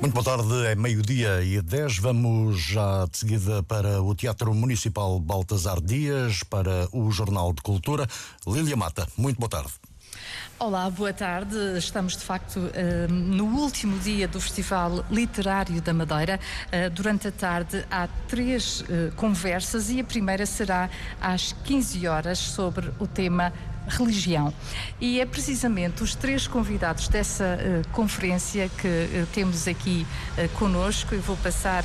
Muito boa tarde, é meio-dia e 10. Vamos já de seguida para o Teatro Municipal Baltasar Dias, para o Jornal de Cultura. Lília Mata, muito boa tarde. Olá, boa tarde. Estamos de facto eh, no último dia do Festival Literário da Madeira. Eh, durante a tarde há três eh, conversas e a primeira será às 15 horas sobre o tema religião. E é precisamente os três convidados dessa uh, conferência que uh, temos aqui uh, conosco, e vou passar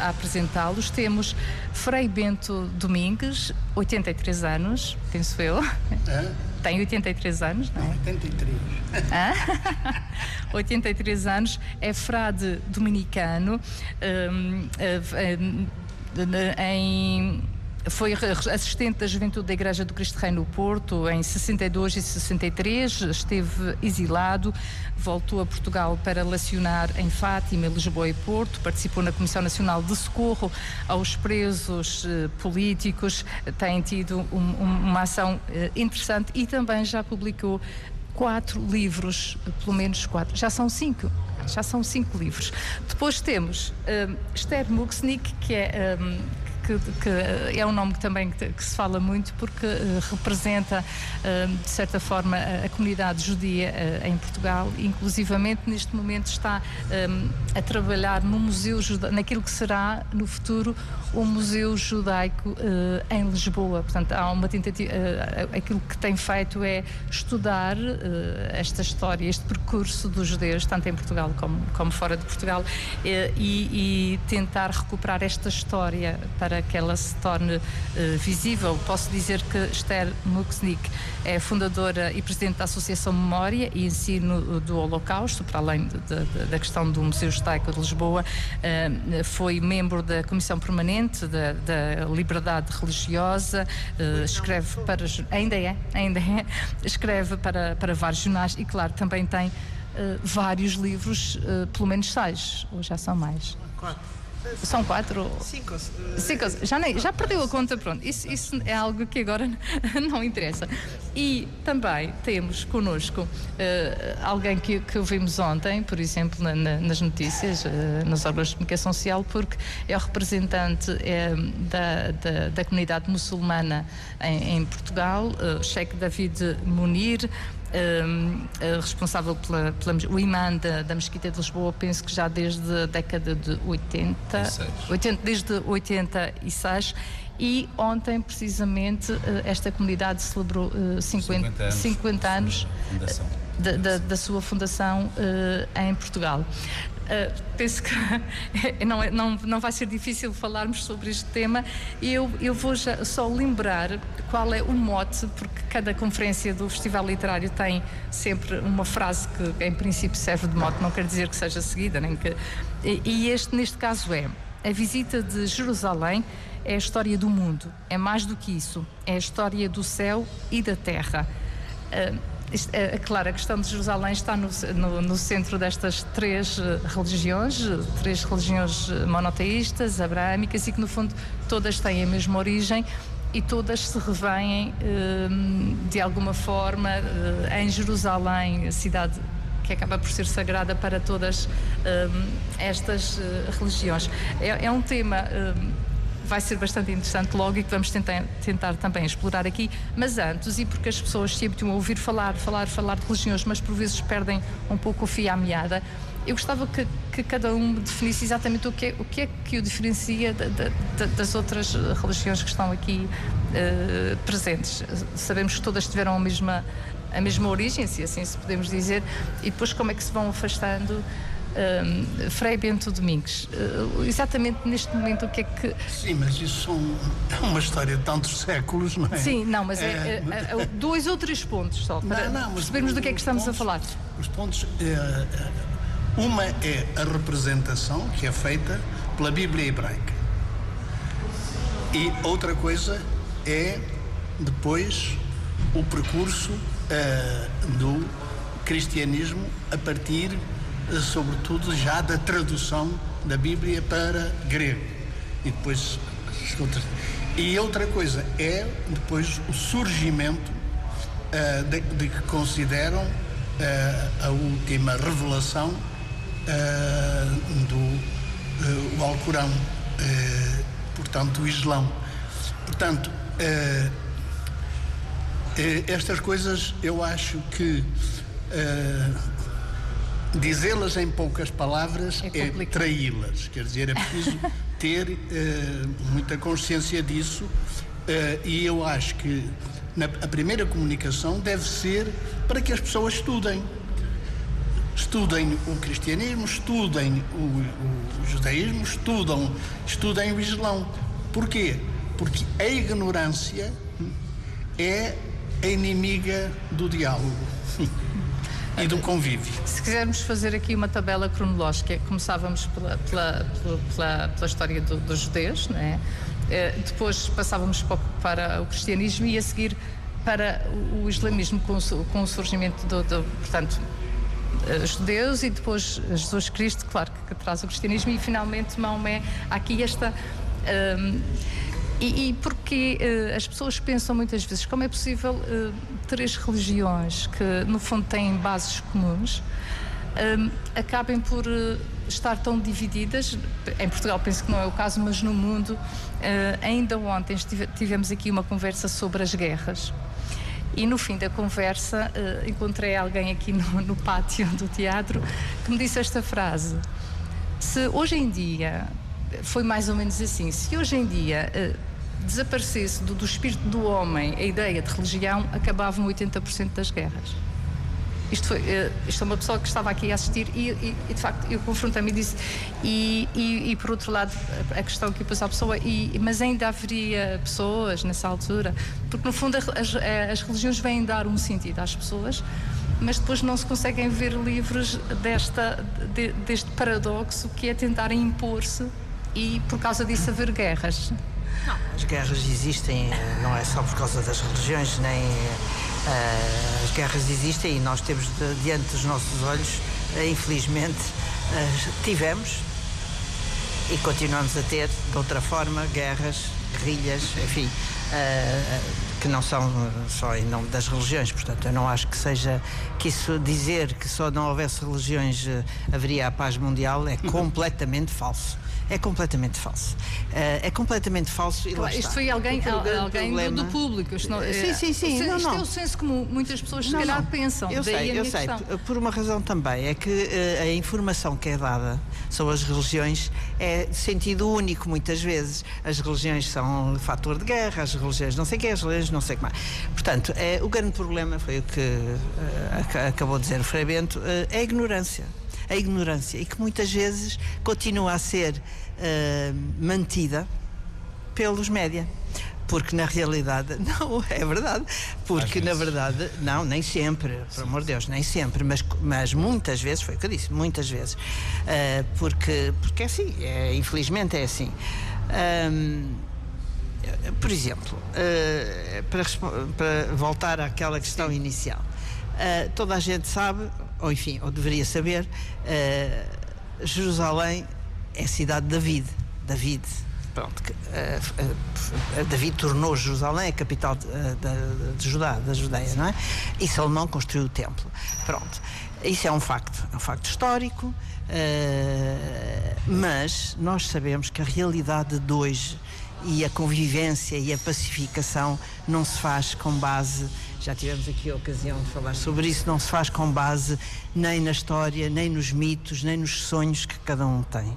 a apresentá-los. Temos Frei Bento Domingues, 83 anos, penso eu. É? Tem 83 anos, não é? 83. Ah? 83 anos, é frade dominicano um, em foi assistente da Juventude da Igreja do Cristo Rei no Porto em 62 e 63, esteve exilado, voltou a Portugal para lecionar em Fátima, Lisboa e Porto, participou na Comissão Nacional de Socorro aos presos eh, políticos, tem tido um, uma ação eh, interessante e também já publicou quatro livros, pelo menos quatro, já são cinco já são cinco livros. Depois temos um, Esther Muxnik, que é um, que, que, é um nome que também que, que se fala muito porque uh, representa, uh, de certa forma, a, a comunidade judia uh, em Portugal. Inclusivamente, neste momento, está um, a trabalhar no museu, naquilo que será, no futuro, o Museu Judaico em Lisboa. Portanto, há uma tentativa, aquilo que tem feito é estudar esta história, este percurso dos judeus, tanto em Portugal como, como fora de Portugal, e, e tentar recuperar esta história para para que ela se torne uh, visível. Posso dizer que Esther Muxnik é fundadora e presidente da Associação Memória e Ensino do Holocausto, para além de, de, da questão do Museu Judaico de Lisboa. Uh, foi membro da Comissão Permanente da, da Liberdade Religiosa, uh, escreve para. Ainda é, ainda é. Escreve para, para vários jornais e, claro, também tem. Vários livros, pelo menos seis, ou já são mais? Quatro. São quatro? Cinco. Cinco. Já, nem, já perdeu a conta, pronto. Isso, isso é algo que agora não interessa. E também temos connosco uh, alguém que, que ouvimos ontem, por exemplo, na, na, nas notícias, uh, nos órgãos de comunicação social, porque é o representante uh, da, da, da, comunidade muçulmana em, em Portugal, uh, Sheikh David Munir. Um, responsável pela, pela, o imã da, da Mesquita de Lisboa, penso que já desde a década de 80, 80 desde 86 e ontem precisamente esta comunidade celebrou 50, 50 anos, 50 anos da, da, da, sua fundação em Portugal. Uh, penso que não, é, não, não vai ser difícil falarmos sobre este tema. Eu, eu vou já, só lembrar qual é o mote, porque cada conferência do Festival Literário tem sempre uma frase que, em princípio, serve de mote, não quer dizer que seja seguida, nem que. E, este, neste caso, é a visita de Jerusalém é a história do mundo, é mais do que isso, é a história do céu e da terra. Uh, é, é, claro, a questão de Jerusalém está no, no, no, centro destas três eh, religiões, três religiões eh, monoteístas, abraâmicas, e que no fundo todas têm a mesma origem e todas se revêem eh, de alguma forma em Jerusalém, a cidade que acaba por ser sagrada para todas estas religiões. É, é um tema vai ser bastante interessante logo e que vamos tentar, tentar também explorar aqui. Mas antes, e porque as pessoas se habituam a ouvir falar, falar, falar de religiões, mas por vezes perdem um pouco o fio à meada, eu gostava que, que, cada um definisse exatamente o que é, o que, é que o diferencia da, da, das outras religiões que estão aqui uh, presentes. Sabemos que todas tiveram a mesma, a mesma origem, se assim se podemos dizer, e depois como é que se vão afastando um, Frei Bento Domingues, uh, exatamente neste momento o que é que. Sim, mas isso é uma história de tantos séculos, não é? Sim, não, mas é, é, é, é dois ou três pontos só, para não, não, percebermos do que é que estamos pontos, a falar. Os pontos. É, é, uma é a representação que é feita pela Bíblia hebraica. E outra coisa é depois o percurso uh, do cristianismo a partir sobretudo já da tradução da Bíblia para grego. E depois e outra coisa é depois o surgimento uh, de, de, que consideram uh, a última revelação do o Alcorão, portanto, o Islão. Portanto, estas coisas eu acho que dizê-las em poucas palavras é, é traí-las. Quer dizer, é preciso ter uh, muita consciência disso uh, e eu acho que na, a primeira comunicação deve ser para que as pessoas estudem. Estudem o cristianismo, estudem o, o judaísmo, estudam, estudem o islão. Porquê? Porque a ignorância é a inimiga do diálogo. e do convívio. Se quisermos fazer aqui uma tabela cronológica, começávamos pela, pela, pela, pela história do, dos judeus, né? depois passávamos para o cristianismo e a seguir para o islamismo com, com o surgimento do, do portanto, eh, judeus e depois Jesus Cristo, claro que, que, traz o cristianismo e finalmente Maomé, há aqui esta um, e, e, porque uh, as pessoas pensam muitas vezes como é possível uh, três religiões que no fundo têm bases comuns uh, acabem por estar tão divididas. Em Portugal penso que não é o caso, mas no mundo ainda ontem tivemos aqui uma conversa sobre as guerras. E no fim da conversa encontrei alguém aqui no, no pátio do teatro que me disse esta frase: Se hoje em dia foi mais ou menos assim. Se hoje em dia uh, desaparecesse do, do, espírito do homem a ideia de religião, acabavam 80% das guerras. Isto, foi, uh, isto é uma pessoa que estava aqui a assistir e, e, e de facto eu confrontei-me e disse e, e, e, por outro lado a questão que pôs à pessoa e, mas ainda haveria pessoas nessa altura porque no fundo as, as religiões vêm dar um sentido às pessoas mas depois não se conseguem ver livros desta, de, deste paradoxo que é tentarem impor-se e por causa disso haver guerras. Não, as guerras existem, eh, não é só por causa das religiões, nem uh, as guerras existem e nós temos de, diante dos nossos olhos, uh, infelizmente, uh, tivemos e continuamos a ter de outra forma guerras, guerrilhas, enfim, que não são só em nome das religiões. Portanto, eu não acho que seja que isso dizer que só não houvesse religiões haveria a paz mundial é completamente falso é completamente falso. Uh, é completamente falso. E claro, isto foi alguém, alguém problema... do, público. Isto não, é, sim, sim, sim. Isto, não, isto não. é o senso comum. Muitas pessoas, se não, calhar, não. pensam. Eu Daí sei, eu sei. Questão. Por uma razão também. É que uh, a informação que é dada sobre as religiões é de sentido único, muitas vezes. As religiões são fator de guerra, as religiões não sei o que, as religiões não sei o que mais. Portanto, é, o grande problema foi o que acabou de dizer o Frei Bento, é a ignorância a ignorância e que muitas vezes continua a ser uh, mantida pelos média. Porque na realidade não é verdade. Porque na verdade não nem sempre pelo amor de Deus nem sempre mas mas muitas vezes foi o que eu disse muitas vezes. Uh, porque porque é assim é, infelizmente é assim. Um, por exemplo uh, para, para voltar àquela questão Sim. inicial. Uh, toda a gente sabe ou enfim ou deveria saber Jerusalém é a cidade de David. David. Pronto, uh, uh, David tornou Jerusalém a capital de, de, de, Judá, da Judeia, não é? E Salomão construiu o templo. Pronto. Isso é um facto, é um facto histórico, uh, mas nós sabemos que a realidade de hoje e a convivência e a pacificação não se faz com base já tivemos aqui a ocasião de falar sobre isso, não se faz com base nem na história, nem nos mitos, nem nos sonhos que cada um tem.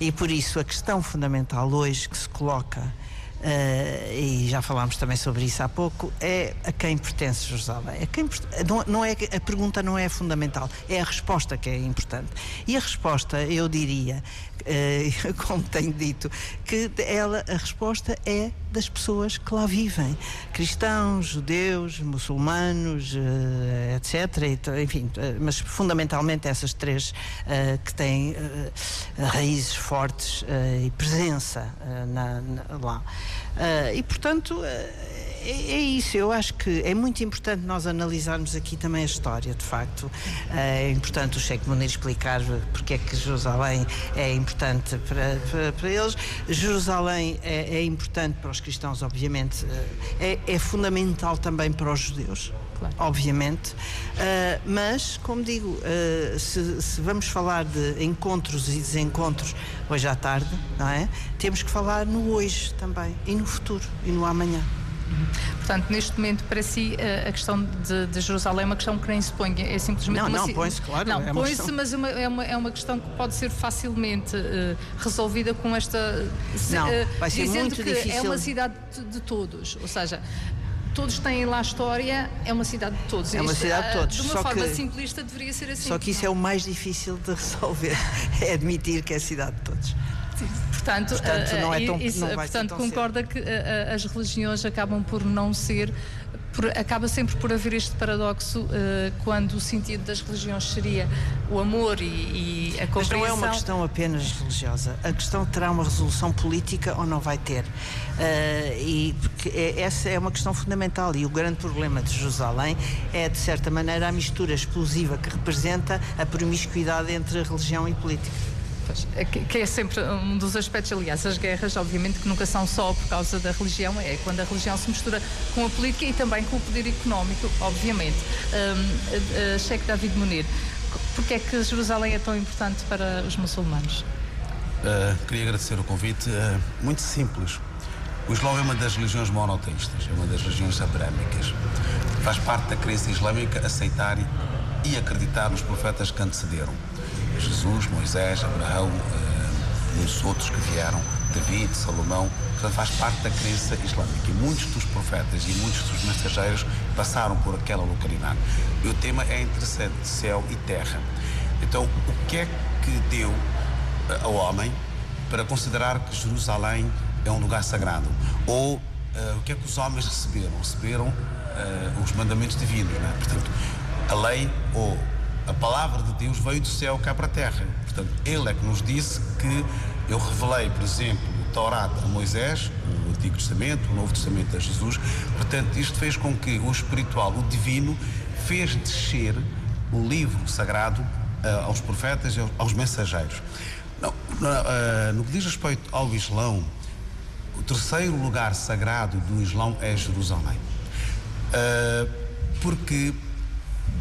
E por isso a questão fundamental hoje que se coloca, uh, e já falámos também sobre isso há pouco, é a quem pertence Jerusalém. A quem, não, é, a pergunta não é fundamental, é a resposta que é importante. E a resposta, eu diria, uh, como tenho dito, que ela, a resposta é das pessoas que lá vivem. Cristãos, judeus, muçulmanos, uh, etc. Enfim, uh, mas fundamentalmente essas três que têm raízes fortes e presença na, na, lá. e, portanto, é, é, isso, eu acho que é muito importante nós analisarmos aqui também a história, de facto. É importante o Sheikh Munir explicar porque é que Jerusalém é importante para, para, para eles. Jerusalém é, é, importante para os cristãos, obviamente, é, é fundamental também para os judeus claro. obviamente. Uh, mas, como digo, uh, se, se, vamos falar de encontros e desencontros hoje à tarde, não é? Temos que falar no hoje também, e no futuro, e no amanhã. Portanto, neste momento, para si, a questão de, de, Jerusalém é uma questão que nem se põe, é simplesmente não, uma... Não, põe-se, claro. Não, é põe-se, questão... mas é uma, é, uma, é uma questão que pode ser facilmente uh, resolvida com esta... Não, uh, vai ser dizendo muito que difícil. é uma cidade de, de todos, ou seja, todos têm lá história, é uma cidade de todos. É uma cidade de todos. De uma só forma que, simplista deveria ser assim. Só que isso é o mais difícil de resolver, é admitir que é a cidade de todos. Portanto, portanto, não é tão, isso, não portanto concorda cedo. que as religiões acabam por não ser acaba sempre por haver este paradoxo uh, quando o sentido das religiões seria o amor e, e a compreensão. Mas não é uma questão apenas religiosa. A questão terá uma resolução política ou não vai ter. Uh, e porque é, essa é uma questão fundamental. E o grande problema de Jerusalém é, de certa maneira, a mistura explosiva que representa a promiscuidade entre religião e política. É que é sempre um dos aspectos, aliás, as guerras, obviamente, que nunca são só por causa da religião, é quando a religião se mistura com a política e também com o poder económico, obviamente. Um, uh, Sheikh David Munir, porque é que Jerusalém é tão importante para os muçulmanos? Uh, queria agradecer o convite. Uh, muito simples. O Islão é uma das religiões monoteístas, é uma das religiões abrâmicas. Faz parte da crença islâmica aceitar e acreditar nos profetas que antecederam Jesus, Moisés, Abraão, eh, muitos outros que vieram, David, Salomão, portanto faz parte da crença islâmica. E muitos dos profetas e muitos dos mensageiros passaram por aquela localidade. E o tema é interessante, céu e terra. Então, o que é que deu eh, ao homem para considerar que Jerusalém é um lugar sagrado? Ou uh, o que é que os homens receberam? Receberam uh, os mandamentos divinos, né? Portanto, a lei ou a palavra de Deus veio do céu cá para a terra. Portanto, ele é que nos disse que eu revelei, por exemplo, o Torá a Moisés, o Antigo Testamento, o Novo Testamento a Jesus. Portanto, isto fez com que o espiritual, o divino, fez descer o livro sagrado uh, aos profetas e aos mensageiros. Não, uh, no que diz respeito ao Islão, o terceiro lugar sagrado do Islão é Jerusalém. Uh, porque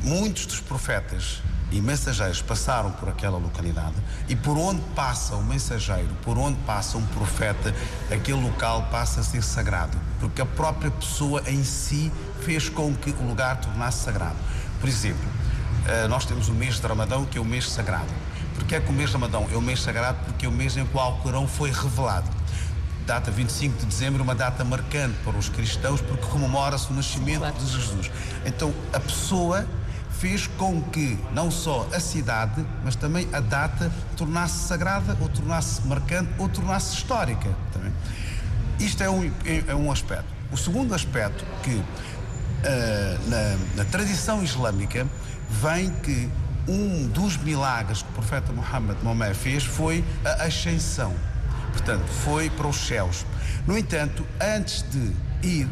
Muitos dos profetas e mensageiros passaram por aquela localidade e por onde passa o mensageiro, por onde passa um profeta, aquele local passa a ser sagrado, porque a própria pessoa em si fez com que o lugar tornasse sagrado. Por exemplo, eh, nós temos o mês de Ramadão, que é o mês sagrado. Porque é que o mês de Ramadão é o mês sagrado? Porque é o mês em que o Alcorão foi revelado. Data 25 de dezembro, uma data marcante para os cristãos, porque comemora-se o nascimento de Jesus. Então, a pessoa fez com que não só a cidade, mas também a data tornasse sagrada, ou tornasse marcante, ou tornasse histórica. Também. Isto é um, é, é um aspecto. O segundo aspecto que uh, na, na tradição islâmica vem que um dos milagres que o profeta Muhammad Maomé fez foi a ascensão. Portanto, foi para os céus. No entanto, antes de ir,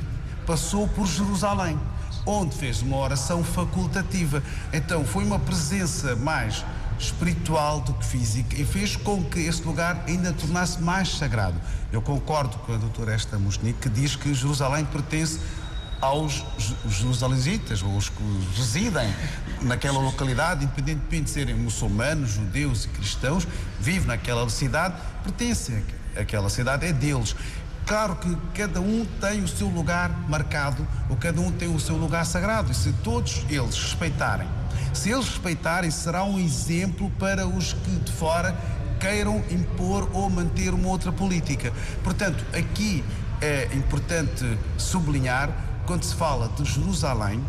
passou por Jerusalém onde fez uma oração facultativa. Então foi uma presença mais espiritual do que física e fez com que esse lugar ainda tornasse mais sagrado. Eu concordo com a doutora Esta Musnik que diz que Jerusalém pertence aos jerusalensitas, os que residem naquela localidade, independentemente de serem muçulmanos, judeus e cristãos, vivem naquela cidade, pertencem àquela cidade, é deles. Claro que cada um tem o seu lugar marcado, ou cada um tem o seu lugar sagrado, e se todos eles respeitarem, se eles respeitarem, será um exemplo para os que de fora queiram impor ou manter uma outra política. Portanto, aqui é importante sublinhar, quando se fala de Jerusalém,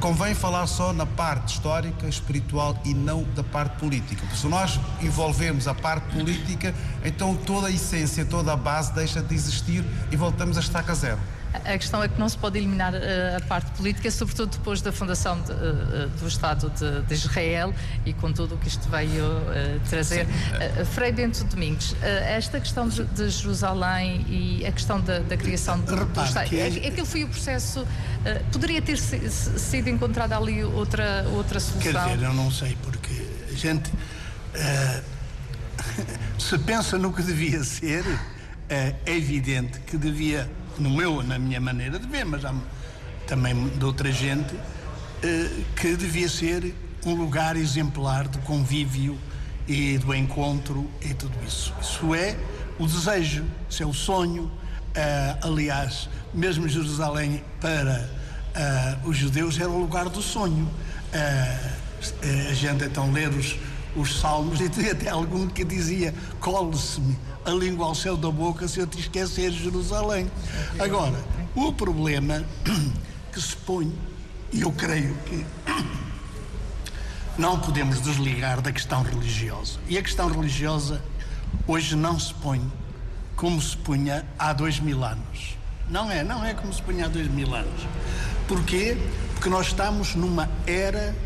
convém falar só na parte histórica, espiritual e não da parte política. Porque se nós envolvermos a parte política, então toda a essência, toda a base deixa de existir e voltamos a estaca zero. A questão é que não se pode eliminar uh, a parte política, sobretudo depois da fundação de, uh, do Estado de, de, Israel e com tudo o que isto veio uh, trazer. Frei Bento Domingos, esta questão de, de, Jerusalém e a questão da, da criação do, do Estado, que... é, aquele foi o processo, poderia ter se, sido encontrada ali outra, outra solução? Quer dizer, eu não sei, porque a gente se pensa no que devia ser, é evidente que devia no meu, na minha maneira de ver, mas há, também de outra gente, eh, que devia ser um lugar exemplar de convívio e do encontro e tudo isso. Isso é o desejo, isso é o sonho. Uh, aliás, mesmo Jerusalém para uh, os judeus era o lugar do sonho. A gente então ler os, os salmos e até algum que dizia cole-se-me a língua ao céu da boca se eu te esquecer Jerusalém. Agora, o problema que se põe, e eu creio que não podemos desligar da questão religiosa. E a questão religiosa hoje não se põe como se punha há dois mil anos. Não é, não é como se punha há dois mil anos. Porquê? Porque nós estamos numa era,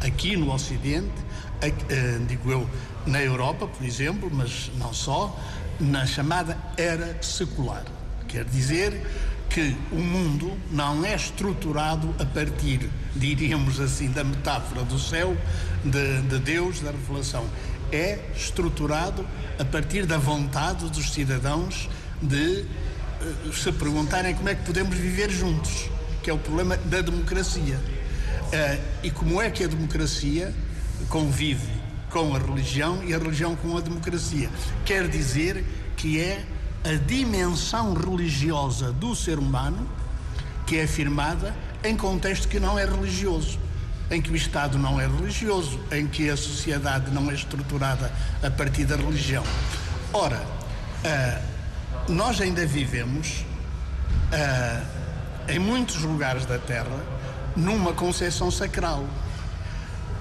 aqui no Ocidente, eh, digo eu, na Europa, por exemplo, mas não só, na chamada era secular. Quer dizer que o mundo não é estruturado a partir, diríamos assim, da metáfora do céu, de, de Deus, da revelação. É estruturado a partir da vontade dos cidadãos de uh, se perguntarem como é que podemos viver juntos, que é o problema da democracia. Uh, e como é que a democracia convive com a religião e a religião com a democracia? Quer dizer que é a dimensão religiosa do ser humano que é afirmada em contexto que não é religioso, em que o Estado não é religioso, em que a sociedade não é estruturada a partir da religião. Ora, uh, nós ainda vivemos uh, em muitos lugares da Terra numa concepção sacral.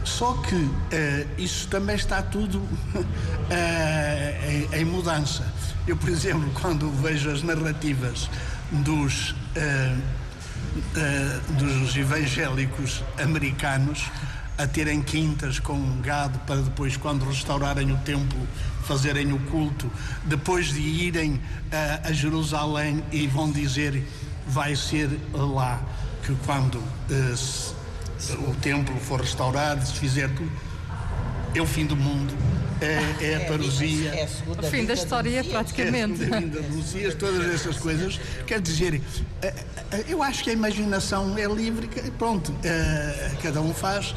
Só que uh, isso também está tudo em, em mudança. Eu, por exemplo, quando vejo as narrativas dos, uh, uh, dos evangélicos americanos a terem quintas com gado para depois, quando restaurarem o templo, fazerem o culto, depois de irem uh, a Jerusalém e vão dizer vai ser lá que quando o templo for restaurado, se fizer tudo, é o fim do mundo é, é a parousia. É, o fim da história, praticamente. É, da Lucias, todas essas coisas. Quer dizer, é, é, eu acho que a imaginação é livre, pronto, é, cada um faz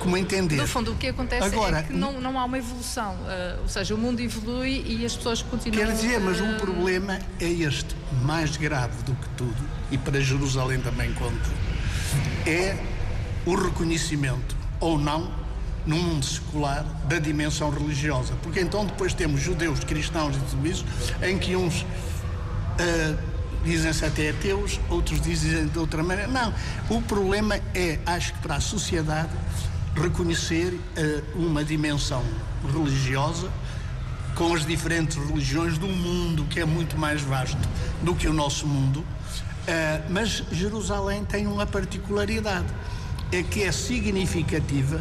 como entender. No fundo, o que acontece Agora, é que não, não há uma evolução, ou seja, o mundo evolui e as pessoas continuam. Quer dizer, mas um problema é este, mais grave do que tudo, e para Jerusalém também conta, é o reconhecimento ou não no mundo secular da dimensão religiosa. Porque então depois temos judeus, cristãos e tudo isso, em que uns uh, dizem-se até ateus, outros dizem de outra maneira. Não, o problema é, acho que para a sociedade, reconhecer uh, uma dimensão religiosa com as diferentes religiões do mundo, que é muito mais vasto do que o nosso mundo. Uh, mas Jerusalém tem uma particularidade, é que é significativa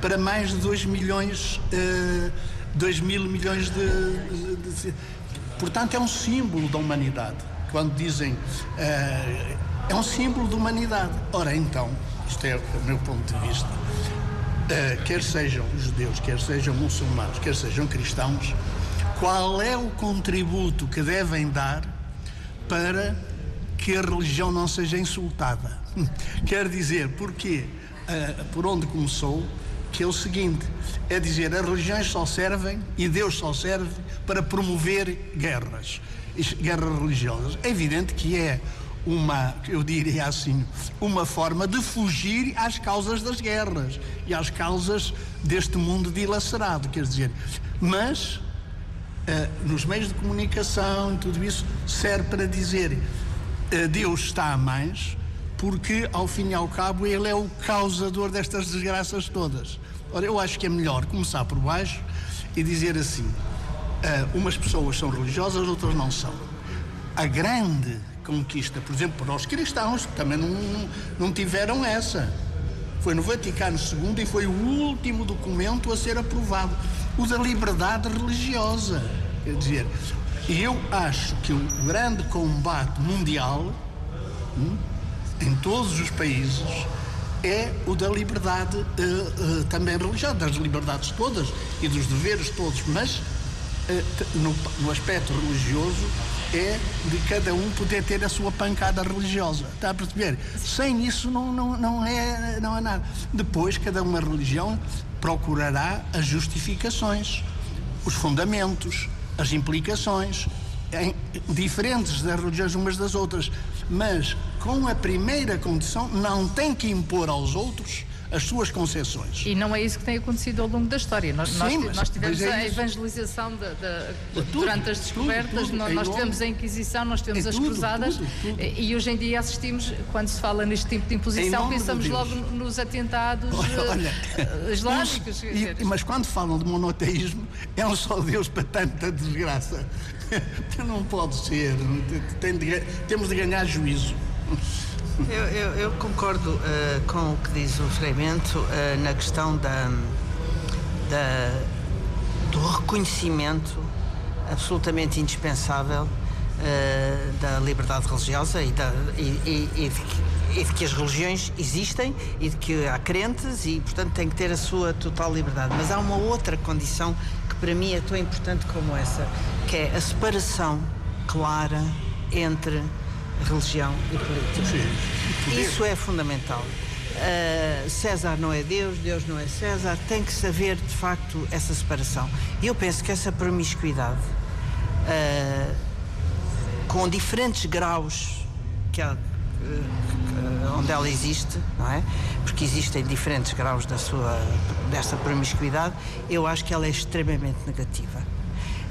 para mais de 2 milhões, uh, eh, 2 mil milhões de, de, de, Portanto, é um símbolo da humanidade. Quando dizem. Uh, é um símbolo da humanidade. Ora, então, isto é o meu ponto de vista. Uh, quer sejam judeus, quer sejam muçulmanos, quer sejam cristãos, qual é o contributo que devem dar para que a religião não seja insultada? Quer dizer, porque uh, por onde começou, que é o seguinte: é dizer, as religiões só servem e Deus só serve para promover guerras, guerras religiosas. É evidente que é uma, eu diria assim, uma forma de fugir às causas das guerras e às causas deste mundo dilacerado, quer dizer, mas uh, nos meios de comunicação e tudo isso serve para dizer Deus está a mais, porque ao fim e ao cabo ele é o causador destas desgraças todas. Ora, eu acho que é melhor começar por baixo e dizer assim: uh, umas pessoas são religiosas, outras não são. A grande conquista, por exemplo, para os cristãos, também não, não tiveram essa. Foi no Vaticano II e foi o último documento a ser aprovado o da liberdade religiosa. Quer dizer, eu acho que o grande combate mundial hum, em todos os países é o da liberdade uh, uh, também religiosa, das liberdades todas e dos deveres todos, mas eh, no, no aspecto religioso, é de cada um poder ter a sua pancada religiosa. Está a perceber? Sem isso não, não, não, é, não é nada. Depois, cada uma religião procurará as justificações, os fundamentos, as implicações, em, diferentes das religiões umas das outras. Mas com a primeira condição, não tem que impor aos outros as suas concessões. E não é isso que tem acontecido ao longo da história. Nós, Sim, nós, nós tivemos é a evangelização de, de, tudo, durante as descobertas, tudo, tudo, nós, nós tivemos a Inquisição, nós tivemos as cruzadas e hoje em dia assistimos, quando se fala neste tipo de imposição, pensamos de logo nos atentados Olha, uh, islâmicos. E, mas quando falam de monoteísmo, é um só Deus para tanta desgraça. não pode ser. Tem de, temos de ganhar juízo. Eu, eu, eu concordo uh, com o que diz o Frei Bento uh, na questão da, da, do reconhecimento absolutamente indispensável uh, da liberdade religiosa e, da, e, e, e, de que, e, de que, as religiões existem e de que há crentes e, portanto, tem que ter a sua total liberdade. Mas há uma outra condição que para mim é tão importante como essa, que é a separação clara entre religião e política. Sim. Isso é fundamental. Uh, César não é Deus, Deus não é César, tem que saber de facto essa separação. E eu penso que essa promiscuidade, uh, com diferentes graus que há, uh, onde ela existe, não é? Porque existem diferentes graus da sua, dessa promiscuidade, eu acho que ela é extremamente negativa.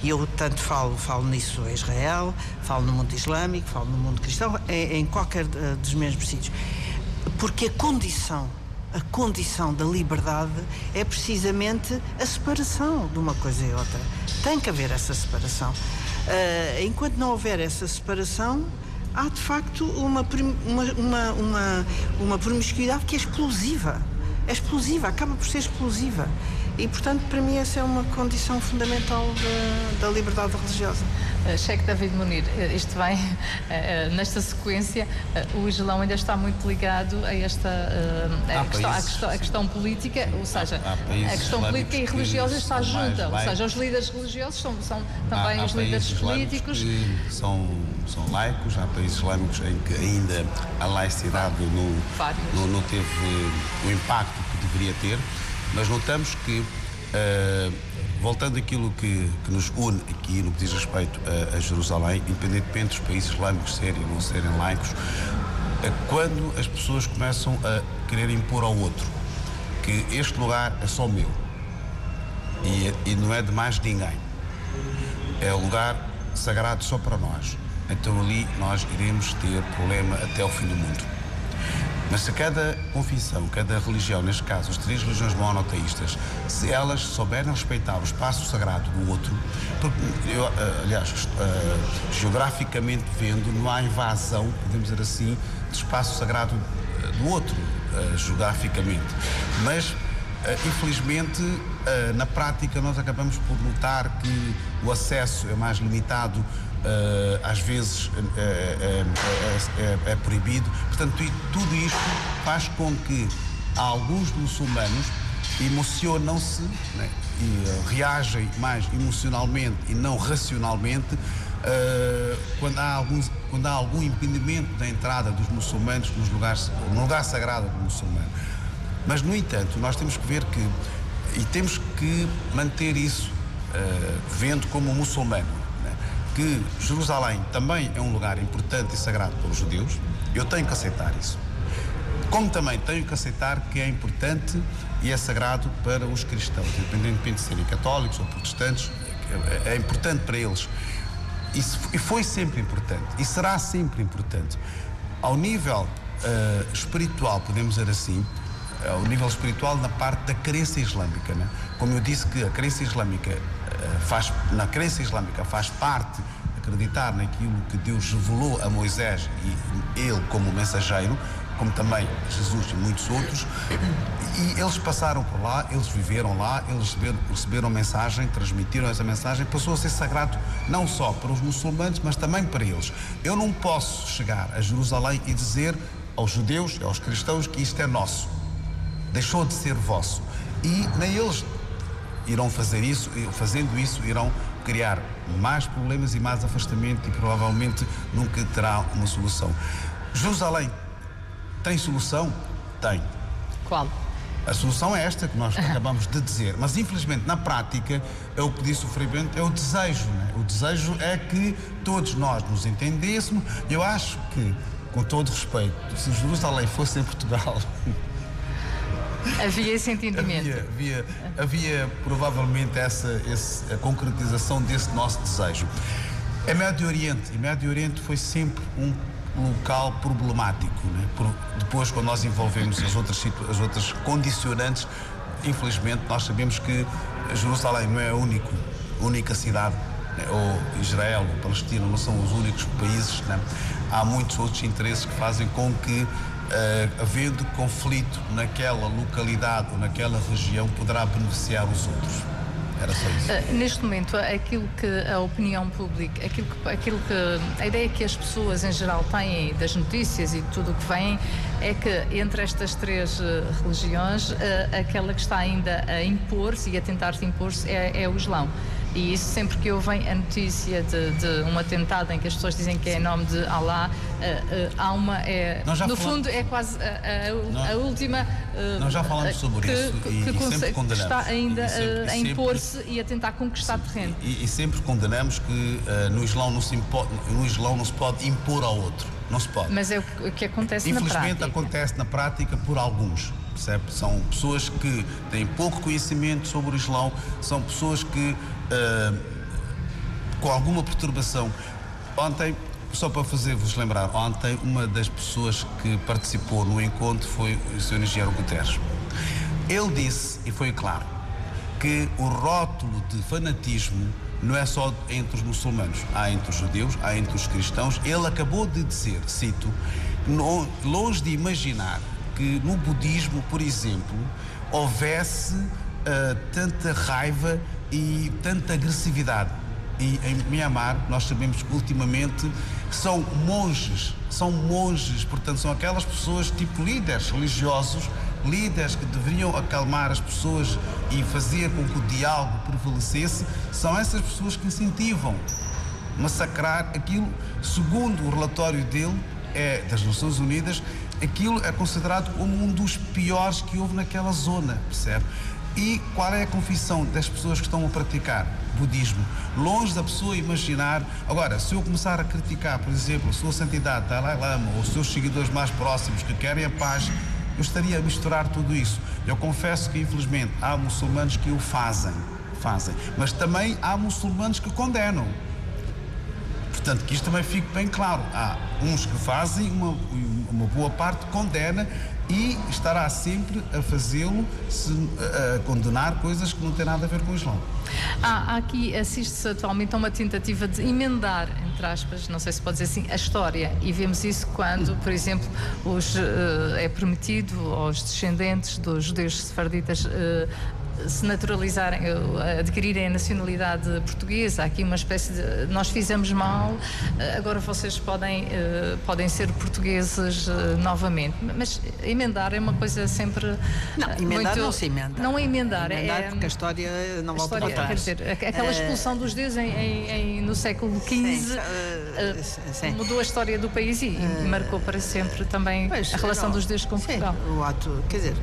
E eu tanto falo, falo nisso em Israel, falo no mundo islâmico, falo no mundo cristão, em, em qualquer uh, dos mesmos sítios. Porque a condição, a condição da liberdade é precisamente a separação de uma coisa e outra. Tem que haver essa separação. Uh, enquanto não houver essa separação, há de facto uma, uma, uma, uma, uma promiscuidade que é explosiva. É explosiva, acaba por ser explosiva. E, portanto, para mim, essa é uma condição fundamental da, da liberdade religiosa. Cheque David Munir, uh, isto vem uh, nesta sequência, o Islão ainda está muito ligado a esta a questão, a, questão, a questão, política, ou seja, há, há a questão política e religiosa está junta, ou seja, os líderes religiosos são, são também há, os líderes políticos. são, são laicos, há países islâmicos em que ainda a laicidade não, não, não teve o impacto que deveria ter. Nós notamos que, uh, voltando àquilo que, que, nos une aqui no que diz respeito a, a Jerusalém, independentemente dos países islâmicos serem ou não serem laicos, é quando as pessoas começam a querer impor ao outro que este lugar é só meu e, e não é de mais ninguém, é um lugar sagrado só para nós, então ali nós iremos ter problema até o fim do mundo. Mas se cada confissão, cada religião, neste caso as três religiões monoteístas, se elas souberem respeitar o espaço sagrado do outro, porque, eu, eh, aliás, uh, geograficamente vendo, não há invasão, podemos dizer assim, de espaço sagrado eh, do outro, geograficamente. Mas infelizmente, na prática, nós acabamos por notar que o acesso é mais limitado às vezes é, é, é, proibido. Portanto, tudo isto faz com que alguns muçulmanos emocionam-se né, e reagem mais emocionalmente e não racionalmente uh, quando, há alguns, quando há algum impedimento da entrada dos muçulmanos nos lugares, no lugar sagrado do muçulmano. Mas, no entanto, nós temos que ver que, e temos que manter isso uh, vendo como muçulmano que Jerusalém também é um lugar importante e sagrado para os judeus, eu tenho que aceitar isso. Como também tenho que aceitar que é importante e é sagrado para os cristãos, independentemente de serem católicos ou protestantes, é importante para eles. Isso, foi sempre importante, e será sempre importante. Ao nível uh, espiritual, podemos dizer assim, ao nível espiritual na parte da crença islâmica. Né? Como eu disse que a crença islâmica eh, faz, na crença islâmica faz parte acreditar naquilo que Deus revelou a Moisés e ele como mensageiro, como também Jesus e muitos outros, e eles passaram por lá, eles viveram lá, eles receberam, receberam mensagem, transmitiram essa mensagem, passou a ser sagrado não só para os muçulmanos, mas também para eles. Eu não posso chegar a Jerusalém e dizer aos judeus e aos cristãos que isto é nosso. Deixou de ser vosso. E nem eles irão fazer isso, e fazendo isso, irão criar mais problemas e mais afastamento e provavelmente nunca terá uma solução. Jerusalém tem solução? Tem. Qual? A solução é esta que nós acabamos de dizer, mas infelizmente na prática é o que disse o Frei Bento, é o desejo. Né? O desejo é que todos nós nos entendêssemos. Eu acho que, com todo respeito, se Jerusalém fosse em Portugal, Havia esse entendimento. Havia, havia, havia provavelmente essa, essa, a concretização desse nosso desejo. É Médio Oriente, e Médio Oriente foi sempre um local problemático. Né? Por, depois, quando nós envolvemos as outras, as outras condicionantes, infelizmente, nós sabemos que Jerusalém não é a único, única cidade, né? ou Israel, ou Palestina, não são os únicos países. Né? Há muitos outros interesses que fazem com que Uh, havendo conflito naquela localidade ou naquela região, poderá beneficiar os outros. Era só isso. Uh, neste momento, aquilo que a opinião pública, aquilo que, aquilo que a ideia que as pessoas em geral têm das notícias e tudo o que vem é que entre estas três uh, religiões, uh, aquela que está ainda a impor-se e a tentar se impor-se é, é o Islão. E isso sempre que ouvem a notícia de, de, um atentado em que as pessoas dizem que é em nome de Allah, uh, uh, há uma. É, no falamos, fundo, é quase a, a, nós, a última. Uh, nós já falamos sobre que, isso e, que, e sempre condenamos. está ainda sempre, a impor-se e a tentar conquistar sempre, terreno. E, e, sempre condenamos que no, Islão não se impode, no Islão não se pode impor ao outro. Não se pode. Mas é o que acontece na prática. Infelizmente acontece na prática por alguns. Percebe? São pessoas que têm pouco conhecimento sobre o Islão, são pessoas que uh, com alguma perturbação. Ontem, só para fazer-vos lembrar, ontem uma das pessoas que participou no encontro foi o Sr. Engenheiro Guterres. Ele disse, e foi claro, que o rótulo de fanatismo não é só entre os muçulmanos, há entre os judeus, há entre os cristãos. Ele acabou de dizer, cito, longe de imaginar que no budismo, por exemplo, houvesse uh, tanta raiva e tanta agressividade. E em Mianmar, nós sabemos que ultimamente são monges, são monges, portanto, são aquelas pessoas tipo líderes religiosos, líderes que deveriam acalmar as pessoas e fazer com que o diálogo prevalecesse, são essas pessoas que incentivam massacrar aquilo, segundo o relatório dele, é das Nações Unidas, aquilo é considerado como um dos piores que houve naquela zona, percebe? E qual é a confissão das pessoas que estão a praticar budismo? Longe da pessoa imaginar. Agora, se eu começar a criticar, por exemplo, a sua santidade Dalai Lama ou os seus seguidores mais próximos que querem a paz, eu estaria a misturar tudo isso. Eu confesso que, infelizmente, há muçulmanos que o fazem, fazem, mas também há muçulmanos que condenam. Portanto, que isto também fique bem claro. Há uns que fazem, uma, uma boa parte condena e estará sempre a fazê-lo, a condenar coisas que não têm nada a ver com o Islão. Há, aqui, assiste-se atualmente a uma tentativa de emendar, entre aspas, não sei se pode dizer assim, a história. E vemos isso quando, por exemplo, os, uh, é permitido aos descendentes dos judeus sefarditas uh, se naturalizarem, adquirirem a nacionalidade portuguesa. Há aqui uma espécie de. Nós fizemos mal, agora vocês podem, eh, podem ser portugueses eh, novamente. Mas emendar é uma coisa sempre. Não, eh, emendar muito, não se emenda. Não é emendar, emendar é. porque a história não volta história, para trás. Quer dizer, aquela expulsão dos deuses em, em, em, no século XV uh, mudou a história do país e uh, marcou para sempre também pois, a relação não, dos deuses com Portugal. o ato, quer dizer,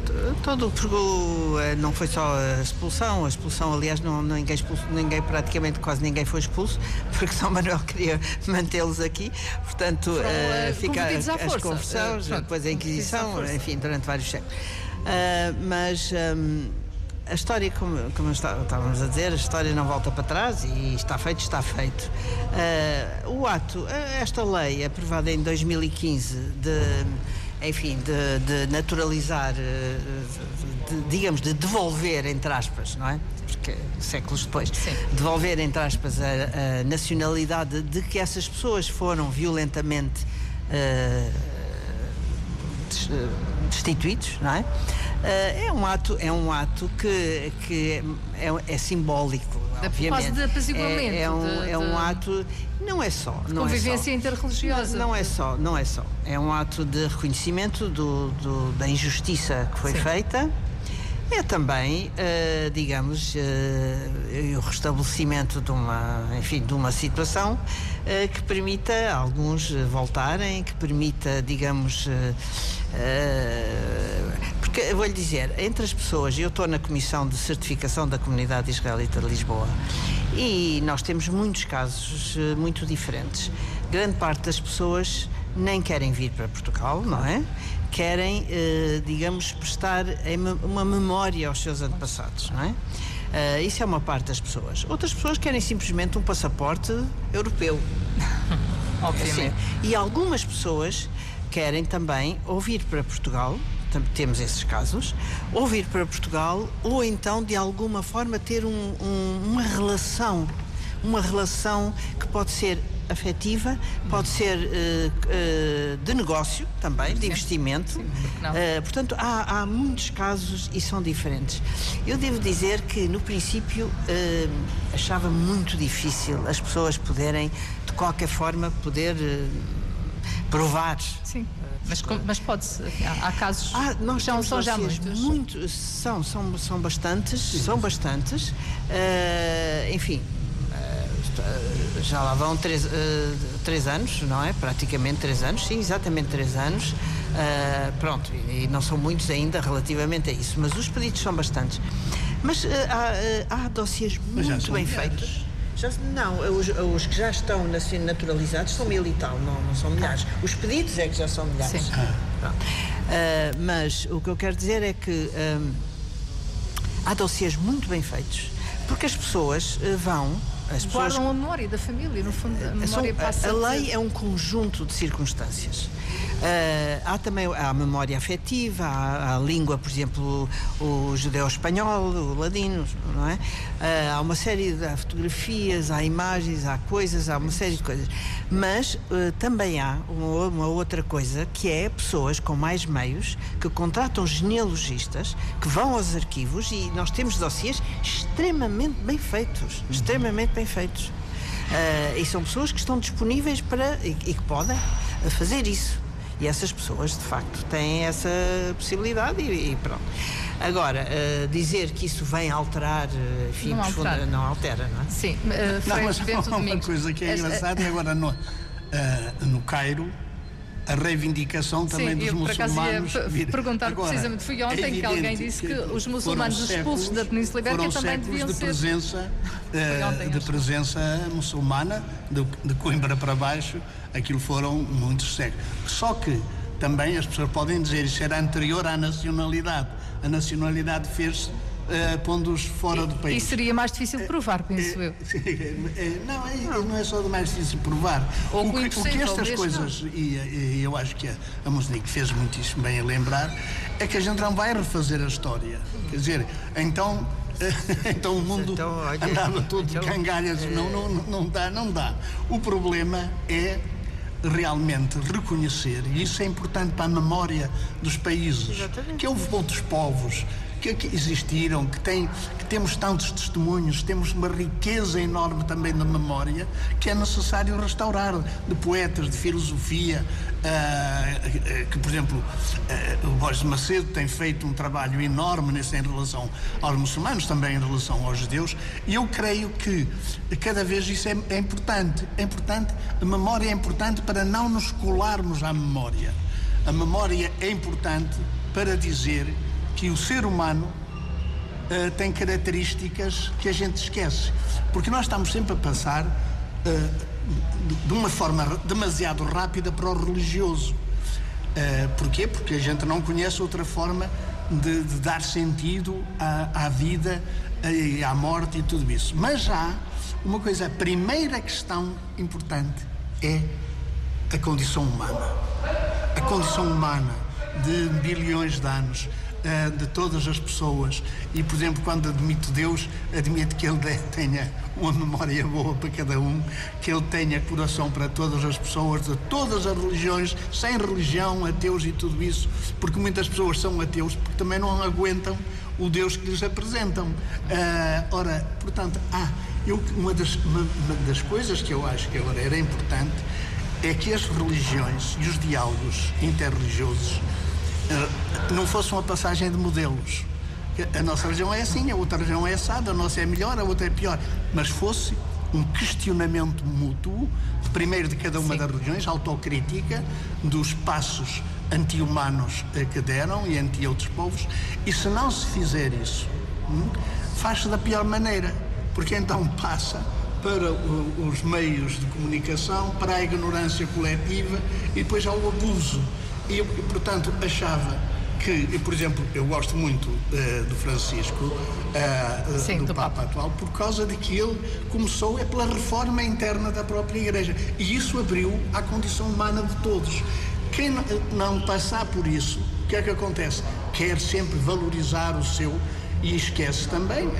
todo o não foi só a expulsão. A expulsão, aliás, não, ninguém, expulso, ninguém, praticamente quase ninguém foi expulso, porque São Manuel queria mantê-los aqui. Portanto, Foram, uh, fica as conversões, uh, depois a Inquisição, enfim, durante vários séculos. Uh, mas. Um, a história, como, como estávamos a dizer, a história não volta para trás e está feito, está feito. Uh, o ato, esta lei aprovada em 2015 de enfim, de, de naturalizar, eh, de, digamos, de devolver, entre aspas, não é? Porque séculos depois, Sim. devolver, entre aspas, a, a, nacionalidade de que essas pessoas foram violentamente uh, destituídos, não é? Uh, é um ato, é um ato que, que é, é simbólico. Da obviamente. de apaziguamento. É, é, um, de, é um ato não é só. Não convivência é só. interreligiosa. Não, não, é só, não é só. É um ato de reconhecimento do, do da injustiça que foi Sim. feita. é também, uh, digamos, uh, o restabelecimento de uma, enfim, de uma situação uh, que permita a alguns voltarem, que permita, digamos, porque eu vou-lhe dizer, entre as pessoas, eu estou na Comissão de Certificação da Comunidade Israelita de Lisboa e nós temos muitos casos muito diferentes. Grande parte das pessoas nem querem vir para Portugal, não é? querem, eh, digamos, prestar uma memória aos seus antepassados, não é? Uh, isso é uma parte das pessoas. Outras pessoas querem simplesmente um passaporte europeu. Obviamente. Assim, e algumas pessoas querem também ouvir para Portugal, temos esses casos, ouvir para Portugal ou então de alguma forma ter um, um, uma relação, uma relação que pode ser afetiva, pode ser uh, uh, de negócio também, de investimento. Uh, portanto, há, há, muitos casos e são diferentes. Eu devo dizer que, no princípio, achava muito difícil as pessoas poderem, de qualquer forma, poder provar. Sim. Mas, mas pode-se, há, há, casos. Ah, nós são, são já muitos. Muito, são, são, são bastantes, Sim. são bastantes. enfim, eh, já lá vão três, uh, três anos, não é? Praticamente três anos, sim, exatamente três anos. Uh, pronto, e, e, não são muitos ainda relativamente a isso, mas os pedidos são bastantes. Mas uh, há, há dossiês muito bem feitos. Já, não, os, os, que já estão naturalizados são mil e tal, não, não são milhares. Os pedidos é que já são milhares. Sim. Ah. mas o que eu quero dizer é que um, há dossiês muito bem feitos, porque as pessoas vão as pessoas... Guardam a memória da família, no fundo, a memória São, passa. A, a lei é um conjunto de circunstâncias. Uh, há também há a memória afetiva, há, a língua, por exemplo, o, o judeu-espanhol, o ladino, não é? Uh, há uma série de há fotografias, há imagens, há coisas, há uma série de coisas. Mas uh, também há uma, uma, outra coisa que é pessoas com mais meios que contratam genealogistas que vão aos arquivos e nós temos dossiês extremamente bem feitos, extremamente bem feitos. Uh, e são pessoas que estão disponíveis para e, e que podem fazer isso. E essas pessoas, de facto, têm essa possibilidade e, e pronto. Agora, uh, dizer que isso vem alterar, uh, enfim, não, altera. não altera, não é? Sim, uh, não, mas há uma coisa que é engraçada e agora no, uh, no Cairo a reivindicação também Sim, dos eu, muçulmanos. Por acaso ia perguntar Agora, precisamente, foi ontem é que alguém disse que, que os muçulmanos expulsos da Península Ibérica também deviam de ser. Presença, ontem, de presença muçulmana, de, de Coimbra para baixo, aquilo foram muitos séculos. Só que também as pessoas podem dizer isso era anterior à nacionalidade. A nacionalidade fez Uh, pondo-os fora e, do país. E seria mais difícil de provar, penso uh, eu. não, é, não é só mais difícil de provar. Ou o, que, o que estas coisas, e, e, eu acho que a, a fez muitíssimo bem a lembrar, é que a gente não vai refazer a história. Quer dizer, então então o mundo então, olha, andava todo então, de cangalhas. É... Não, não, não dá, não dá. O problema é realmente reconhecer, e isso é importante para a memória dos países, Exatamente. que houve outros povos que, que existiram, que, tem, que temos tantos testemunhos, temos uma riqueza enorme também da memória que é necessário restaurar, de poetas, de filosofia, uh, que, por exemplo, uh, o Borges Macedo tem feito um trabalho enorme nesse, em relação aos muçulmanos, também em relação aos judeus, e eu creio que cada vez isso é, é importante. É importante, a memória é importante para não nos colarmos à memória. A memória é importante para dizer que o ser humano uh, tem características que a gente esquece. Porque nós estamos sempre a passar uh, de uma forma demasiado rápida para o religioso. Uh, porquê? Porque a gente não conhece outra forma de, de dar sentido à, à vida e à morte e tudo isso. Mas já uma coisa, a primeira questão importante é a condição humana. A condição humana de bilhões de anos uh, de todas as pessoas. E, por exemplo, quando admito Deus, admito que Ele tenha uma memória boa para cada um, que Ele tenha coração para todas as pessoas, de todas as religiões, sem religião, ateus e tudo isso, porque muitas pessoas são ateus porque também não aguentam o Deus que lhes apresentam. Uh, ora, portanto, ah, eu, uma, das, uma, uma das coisas que eu acho que agora era importante é que as religiões e os diálogos interreligiosos não fosse uma passagem de modelos. A nossa região é assim, a outra região é assada, a nossa é melhor, a outra é pior. Mas fosse um questionamento mútuo, primeiro de cada uma Sim. das regiões, autocrítica dos passos anti-humanos que deram e anti outros povos, e se não se fizer isso, hum, faz-se da pior maneira, porque então passa para os meios de comunicação, para a ignorância coletiva e depois ao abuso. E, portanto, achava que, por exemplo, eu gosto muito uh, do Francisco, uh, Sim, do, do Papa, Papa atual, por causa de que ele começou é pela reforma interna da própria Igreja. E isso abriu à condição humana de todos. Quem não passar por isso, o que é que acontece? Quer sempre valorizar o seu e esquece também, uh,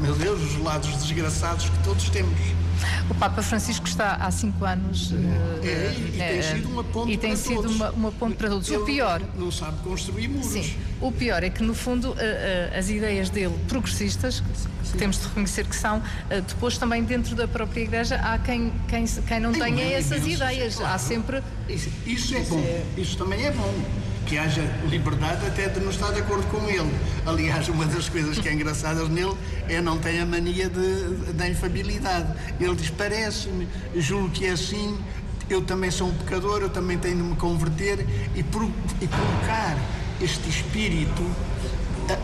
meu Deus, os lados desgraçados que todos temos. O Papa Francisco está há cinco anos. É, é, e tem eh, sido uma ponte tem para sido todos. Uma, uma ponte para todos. Ele o pior. Não sabe construir muros. Sim. O pior é que, no fundo, as ideias dele progressistas, que temos de reconhecer que são, depois também dentro da própria Igreja há quem, quem, quem não tenha essas ideias. Claro. Há sempre. Isso, isso é bom. Isso também é bom que haja liberdade até de não estar de acordo com ele. Aliás, uma das coisas que é engraçadas nele é não ter a mania de, da infabilidade. Ele diz: parece-me, julgo que é assim, eu também sou um pecador, eu também tenho de me converter e, e colocar este espírito,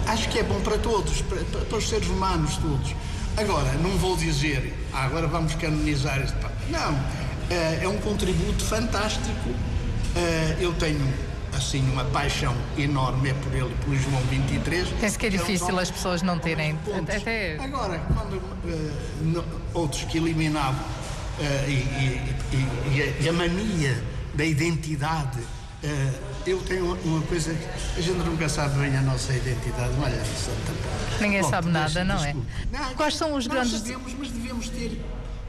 acho que é bom para todos, para, para, os seres humanos todos. Agora, não vou dizer, ah, agora vamos canonizar este. Não, é, é um contributo fantástico. É, eu tenho assim uma paixão enorme é por ele pelo João 23. Penso que é difícil é as pessoas não terem. Até... Agora, quando uh, outros que eliminavam uh, e, e, e, a mania da identidade. Uh, eu tenho uma coisa a gente nunca sabe bem a nossa identidade, olha, Santa Ninguém Bom, sabe nada, não é? Não, Quais são os nós grandes. sabemos, mas devemos ter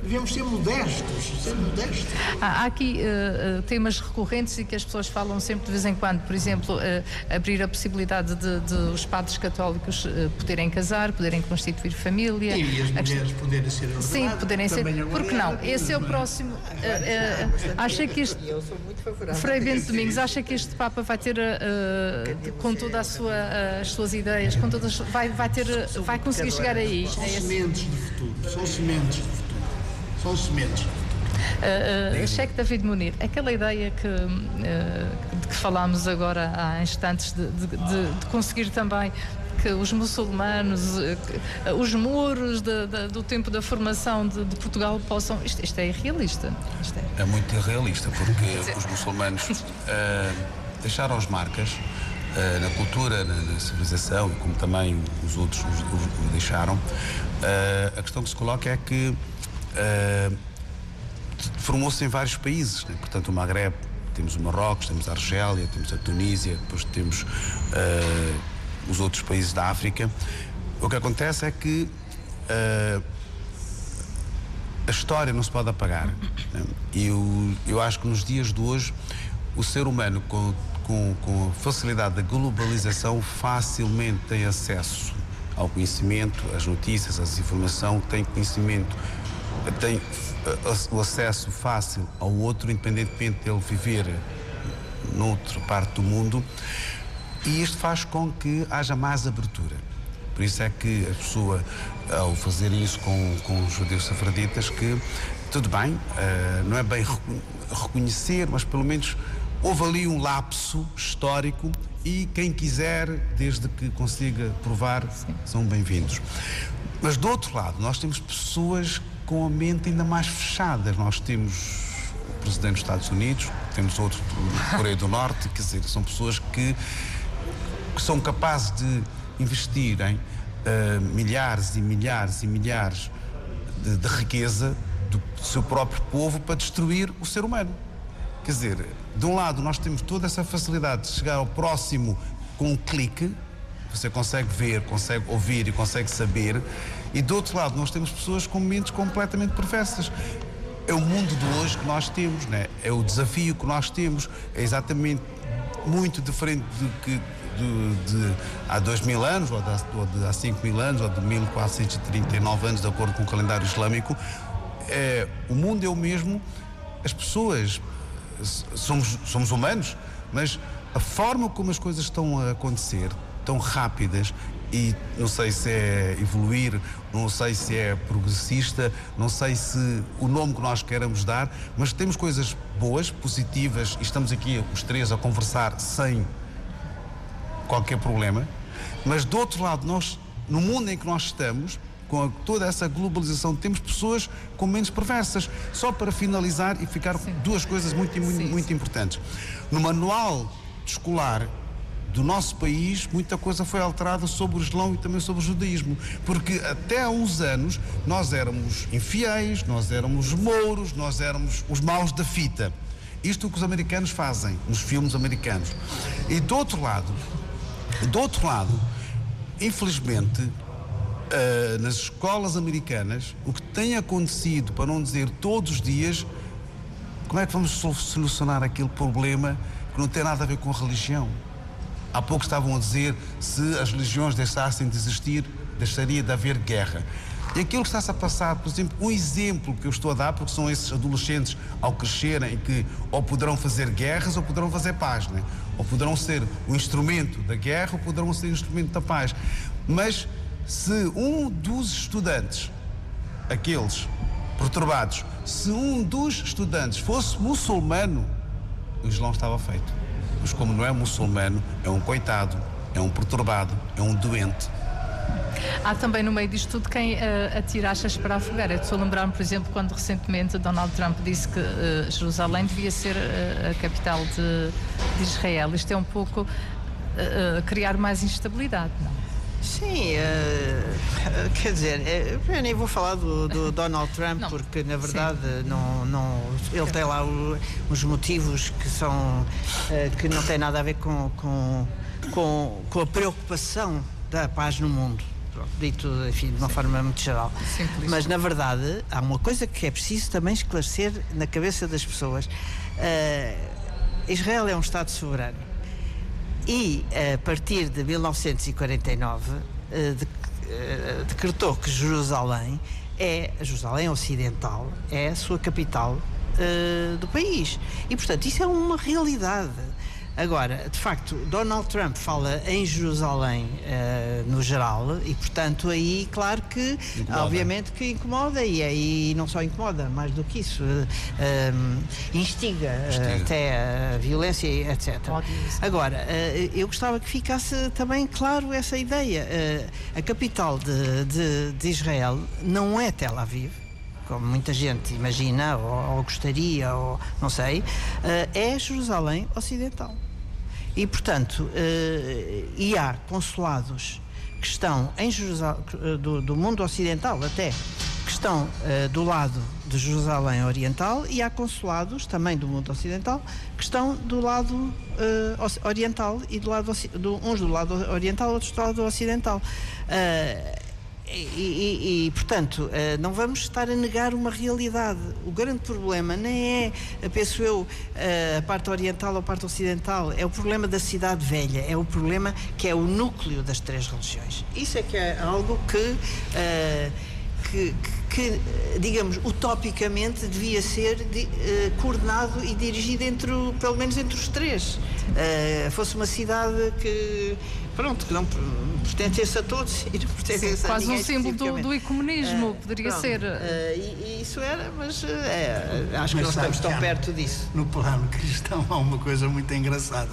devemos ser modestos, ser modestos. Há, aqui uh, uh, temas recorrentes e que as pessoas falam sempre de vez em quando, por exemplo, uh, abrir a possibilidade de, de os padres católicos poderem casar, poderem constituir família. E as mulheres questão... poderem ser ordenadas. Sim, poderem ser. Porque não? Esse é o próximo. acha que este. Frei Bento Domingos, acha que este Papa vai ter, com toda a sua, as suas ideias, com todas, vai, vai ter, vai conseguir chegar aí? São sementes de futuro, são sementes de futuro sementes. Uh, uh, Cheque David Munir, aquela ideia que, uh, de que falámos agora há instantes de, de, de, de conseguir também que os muçulmanos, os muros do tempo da formação de, Portugal possam. Isto, isto é irrealista. Isto é... é... muito irrealista, porque os muçulmanos deixaram as marcas. Na cultura, na, civilização, como também os outros os, os, os deixaram, a questão que se coloca é que uh, formou-se em vários países, né? portanto o Maghreb, temos o Marrocos, temos a Argélia, temos a Tunísia, depois temos uh, os outros países da África. O que acontece é que uh, a história não se pode apagar. Né? E eu, eu acho que nos dias de hoje o ser humano com, com, com a facilidade da globalização facilmente tem acesso ao conhecimento, às notícias, às informações, tem conhecimento tem eh, o acesso fácil ao outro, independentemente dele viver noutra parte do mundo, e isto faz com que haja mais abertura. Por isso é que a pessoa, ao fazer isso com, com os judeus safraditas, que tudo bem, uh, não é bem reconhecer, mas pelo menos houve ali um lapso histórico e quem quiser, desde que consiga provar, Sim. são bem-vindos. Mas do outro lado, nós temos pessoas com a mente ainda mais fechada. Nós temos o presidente dos Estados Unidos, temos outro do Coreia do Norte, quer dizer, são pessoas que, que são capazes de investirem uh, milhares e milhares e milhares de, de riqueza do seu próprio povo para destruir o ser humano. Quer dizer, de um lado nós temos toda essa facilidade de chegar ao próximo com um clique, você consegue ver, consegue ouvir e consegue saber, e do outro lado, nós temos pessoas com mentes completamente perversas. É o mundo de hoje que nós temos, né? é o desafio que nós temos, é exatamente muito diferente do que de, de, há dois mil anos, ou de, ou de há cinco mil anos, ou de 1439 anos, de acordo com o calendário islâmico. É, o mundo é o mesmo, as pessoas somos, somos humanos, mas a forma como as coisas estão a acontecer, tão rápidas, e não sei se é evoluir, não sei se é progressista, não sei se o nome que nós queremos dar, mas temos coisas boas, positivas e estamos aqui os três a conversar sem qualquer problema. Mas do outro lado, nós, no mundo em que nós estamos, com toda essa globalização, temos pessoas com mentes perversas. Só para finalizar e ficar Sim. duas coisas muito, muito, Sim. muito importantes. No manual escolar do nosso país, muita coisa foi alterada sobre o Islão e também sobre o judaísmo. Porque até há uns anos nós éramos infiéis, nós éramos mouros, nós éramos os maus da fita. Isto é o que os americanos fazem nos filmes americanos. E do outro lado, do outro lado, infelizmente, uh, nas escolas americanas, o que tem acontecido, para não dizer todos os dias, como é que vamos solucionar aquele problema que não tem nada a ver com a religião? Há pouco estavam a dizer se as religiões deixassem de existir, deixaria de haver guerra. E aquilo que está-se a passar, por exemplo, um exemplo que eu estou a dar, porque são esses adolescentes ao crescerem que ou poderão fazer guerras ou poderão fazer paz, né? ou poderão ser o instrumento da guerra ou poderão ser o instrumento da paz. Mas se um dos estudantes, aqueles perturbados, se um dos estudantes fosse muçulmano, o Islão estava feito. Mas como não é muçulmano, é um coitado, é um perturbado, é um doente. Há também no meio disto tudo quem uh, atira achas para a fogueira. Estou a lembrar-me, por exemplo, quando recentemente Donald Trump disse que uh, Jerusalém devia ser uh, a capital de, de, Israel. Isto é um pouco criar mais instabilidade, não? Sim, uh, quer dizer, eu nem vou falar do, do Donald Trump não. porque na verdade não, não, ele tem lá o, os motivos que são uh, que não têm nada a ver com, com, com, com a preocupação da paz no mundo. Dito enfim, de uma Sim. forma muito geral. Simples. Mas na verdade há uma coisa que é preciso também esclarecer na cabeça das pessoas. Uh, Israel é um Estado soberano e a partir de 1949 eh, eh, decretou que Jerusalém é Jerusalém Ocidental é a sua capital uh, do país. E portanto isso é uma realidade Agora, de facto, Donald Trump fala em Jerusalém uh, no geral e, portanto, aí, claro que, incomoda. obviamente, que incomoda e aí não só incomoda, mais do que isso, uh, instiga, uh, até a violência, etc. Agora, eu gostava que ficasse também claro essa ideia. a capital de, de, de Israel não é Tel Aviv como muita gente imagina ou, ou gostaria, ou não sei, uh, é Jerusalém Ocidental. E, portanto, eh, e há consulados que estão em Jerusalém, do, do mundo ocidental até, que estão uh, do lado de Jerusalém Oriental e há consulados também do mundo ocidental que estão do lado uh, oriental e do lado do, uns do lado oriental outros do lado ocidental. Uh, e, e, e, portanto, eh, não vamos estar a negar uma realidade. O grande problema nem é, penso eu, eh, a parte oriental ou a parte ocidental, é o problema da cidade velha, é o problema que é o núcleo das três religiões. Isso é que é algo que. Eh, que, que, digamos, utopicamente devia ser de, coordenado e dirigido entre, pelo menos entre os três. fosse uma cidade que pronto, que não pertencesse a todos e não pertencesse a Quase um símbolo do, do ecumenismo, uh, poderia pronto, ser. Uh, e, isso era, mas uh, acho mas que não estamos tão perto disso. No plano cristão há uma coisa muito engraçada,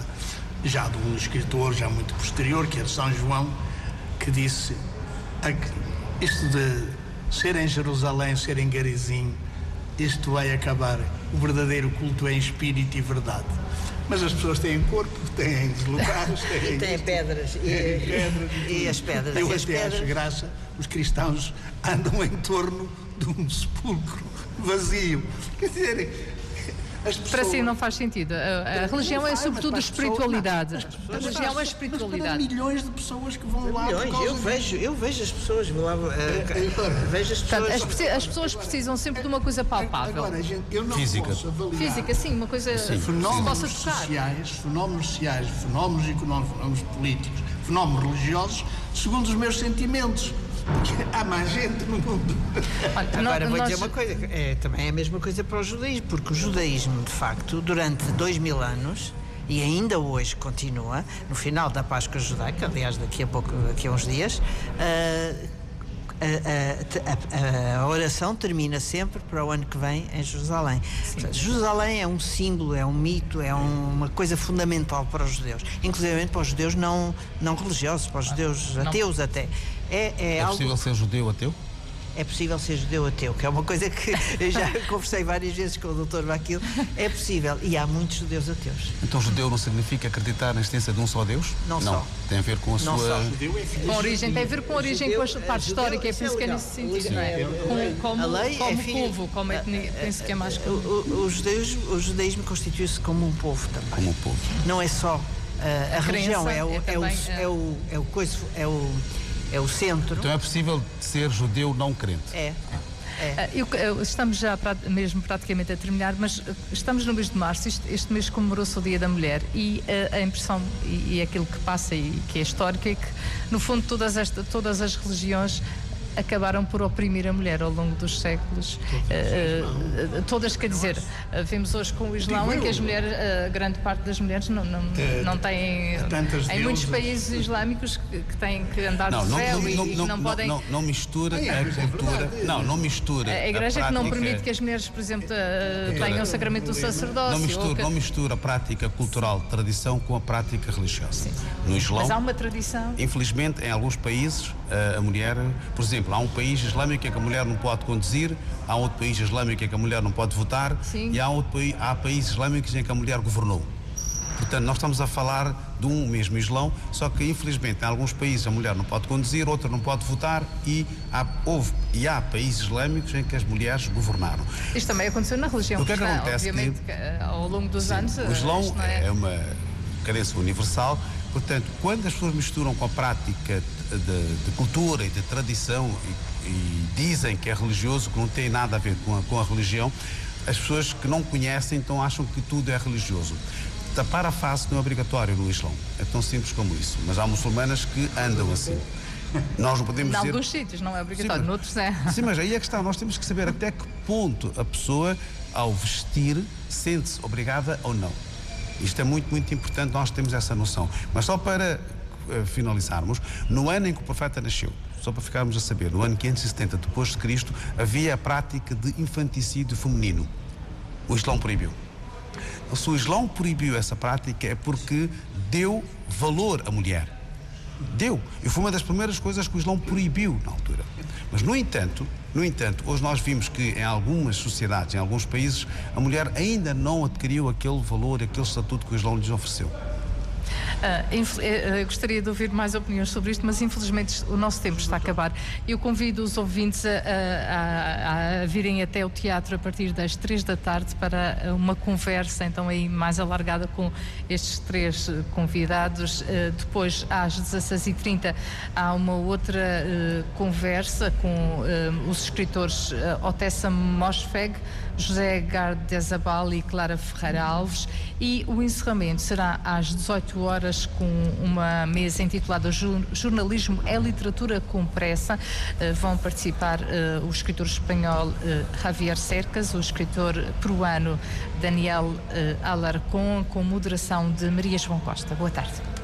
já de um escritor já muito posterior, que é de São João, que disse isto de ser em Jerusalém, ser em Garizim, isto vai acabar. O verdadeiro culto é em espírito e verdade. Mas as pessoas têm corpo, têm lugares, têm, têm pedras, e, pedras e, as pedras. Eu e até pedras... acho graça, os cristãos andam em torno de um sepulcro vazio. Quer dizer, Pessoas... Para si não faz sentido. A, a religião é sobretudo espiritualidade. Pessoas, a religião é espiritualidade. Mas milhões de pessoas que vão lá. Milhões, eu vejo, eu vejo as pessoas lá. Uh, vejo as pessoas. Portanto, as, as, pessoas precisam sempre de uma coisa palpável. Agora, gente, eu não Física. posso avaliar. Física, sim, uma coisa sim. fenómenos sociais, fenómenos sociais, fenómenos económicos, fenómenos políticos, fenómenos religiosos, segundo os meus sentimentos. Há mais gente no mundo. Olha, Agora vou nós... dizer uma coisa, é, também é a mesma coisa para o judaísmo, porque o judaísmo, de facto, durante dois mil anos, e ainda hoje continua, no final da Páscoa Judaica, aliás, daqui a pouco, daqui a uns dias, uh, a, a, a, oração termina sempre para o ano que vem em Jerusalém. Portanto, Jerusalém é um símbolo, é um mito, é um, uma coisa fundamental para os judeus, inclusive para os judeus não, não religiosos, para os judeus ateus não. até. É, é, é algo... possível ser judeu ateu? é possível ser judeu ateu, que é uma coisa que eu já conversei várias vezes com o Dr. Vaquil. É possível. E há muitos judeus ateus. Então, judeu não significa acreditar na existência de um só Deus? Não, não. só. Tem a ver com a não sua. Só. Com a origem, tem a ver com a origem, judeu, com a parte histórica. É por isso que é nesse sentido, não é? Como, como, a lei como é povo, como etnia, penso que é mais. O, o, o, judeus, o judaísmo constitui-se como um povo também. Como um povo. Não é só. Uh, a, a religião é o, é, é, o, é, o, é o coisa, é o é o centro. Então é possível ser judeu não crente? É. É. Ah, eu, eu, estamos já mesmo praticamente a terminar, mas estamos no mês de março, este, este mês comemorou-se o Dia da Mulher e a, ah, a impressão e, e, aquilo que passa e que é histórico é que, no fundo, todas, esta, todas as religiões acabaram por oprimir a mulher ao longo dos séculos. Uh, todas, quer dizer, vemos hoje com o Islão em que as mulheres, a grande parte das mulheres não, não, não têm. Em muitos países islâmicos que, que têm que andar não, de véu não, e, não, e não, podem. Não, não mistura é, a cultura. Não, não mistura. A igreja a que não permite que as mulheres, por exemplo, tenham o sacramento do sacerdócio. Não mistura, que... não mistura a prática cultural, tradição com a prática religiosa. Sim. No Islão. Mas há uma tradição. Infelizmente, em alguns países, a mulher, por exemplo, há um país islâmico em que a mulher não pode conduzir, há outro país islâmico em que a mulher não pode votar Sim. e há, outro há países islâmicos em que a mulher governou. Portanto, nós estamos a falar de um mesmo Islão, só que infelizmente em alguns países a mulher não pode conduzir, outro não pode votar e há, houve, e há países islâmicos em que as mulheres governaram. Isto também aconteceu na religião o que é que acontece obviamente que, eh, ao longo dos sim, anos. O Islão é... é uma cadência universal, portanto, quando as pessoas misturam com a prática de, de cultura e de tradição e, e, dizem que é religioso, que não tem nada a ver com a, com a religião, as pessoas que não conhecem então acham que tudo é religioso. Tapar a face não é obrigatório no Islão. É tão simples como isso. Mas há muçulmanas que andam assim. Nós não podemos em dizer... alguns sítios não é obrigatório, sim, noutros é. Sim, mas aí é que está. Nós temos que saber até que ponto a pessoa, ao vestir, sente-se obrigada ou não. Isto é muito, muito importante, nós temos essa noção. Mas só para uh, finalizarmos, no ano em que o profeta nasceu, só para ficarmos a saber, no ano 570 depois de Cristo, havia a prática de infanticídio feminino. O Islão proibiu. Se o Islão proibiu essa prática é porque deu valor à mulher. Deu. E foi uma das primeiras coisas que o Islão proibiu na altura. Mas, no entanto, no entanto, hoje nós vimos que em algumas sociedades, em alguns países, a mulher ainda não adquiriu aquele valor, aquele estatuto que o Islão lhes ofereceu. Uh, gostaria de ouvir mais opiniões sobre isto, mas infelizmente o nosso tempo está a acabar. Eu convido os ouvintes a, a, a, virem até o teatro a partir das três da tarde para uma conversa, então aí mais alargada com estes três convidados. Uh, depois, às 16h30, há uma outra conversa com os escritores Otessa Mosfeg, José Gardezabal e Clara Ferreira Alves e o encerramento será às 18 horas com uma mesa intitulada Jornalismo é Literatura com Pressa. Uh, vão participar uh, o escritor espanhol uh, Javier Cercas, o escritor peruano Daniel Alarcón, com moderação de Maria João Costa. Boa tarde.